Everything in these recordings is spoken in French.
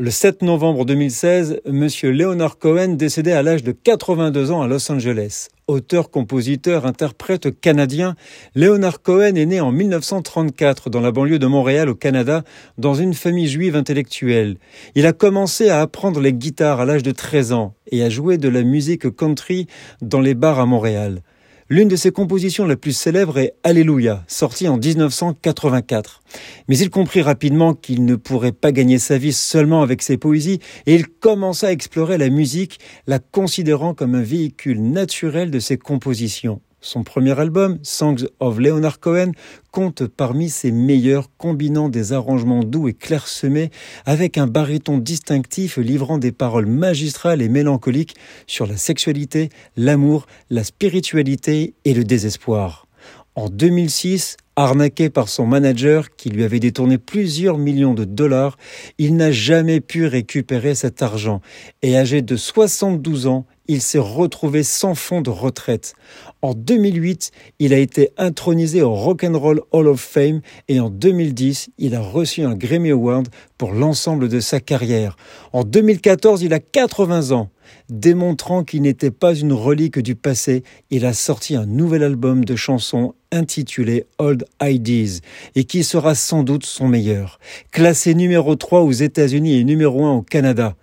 Le 7 novembre 2016, Monsieur Leonard Cohen décédait à l'âge de 82 ans à Los Angeles. Auteur, compositeur, interprète canadien, Leonard Cohen est né en 1934 dans la banlieue de Montréal au Canada dans une famille juive intellectuelle. Il a commencé à apprendre les guitares à l'âge de 13 ans et à jouer de la musique country dans les bars à Montréal. L'une de ses compositions la plus célèbre est Alléluia, sortie en 1984. Mais il comprit rapidement qu'il ne pourrait pas gagner sa vie seulement avec ses poésies et il commença à explorer la musique, la considérant comme un véhicule naturel de ses compositions. Son premier album, Songs of Leonard Cohen, compte parmi ses meilleurs, combinant des arrangements doux et clairsemés avec un baryton distinctif livrant des paroles magistrales et mélancoliques sur la sexualité, l'amour, la spiritualité et le désespoir. En 2006, arnaqué par son manager qui lui avait détourné plusieurs millions de dollars, il n'a jamais pu récupérer cet argent et âgé de 72 ans, il s'est retrouvé sans fonds de retraite. En 2008, il a été intronisé au Rock'n'Roll Hall of Fame et en 2010, il a reçu un Grammy Award pour l'ensemble de sa carrière. En 2014, il a 80 ans. Démontrant qu'il n'était pas une relique du passé, il a sorti un nouvel album de chansons intitulé Old Ideas et qui sera sans doute son meilleur. Classé numéro 3 aux États-Unis et numéro 1 au Canada.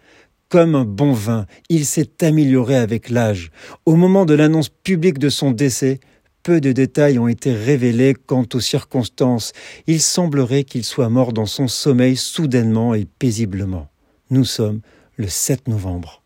Comme un bon vin, il s'est amélioré avec l'âge. Au moment de l'annonce publique de son décès, peu de détails ont été révélés quant aux circonstances. Il semblerait qu'il soit mort dans son sommeil soudainement et paisiblement. Nous sommes le 7 novembre.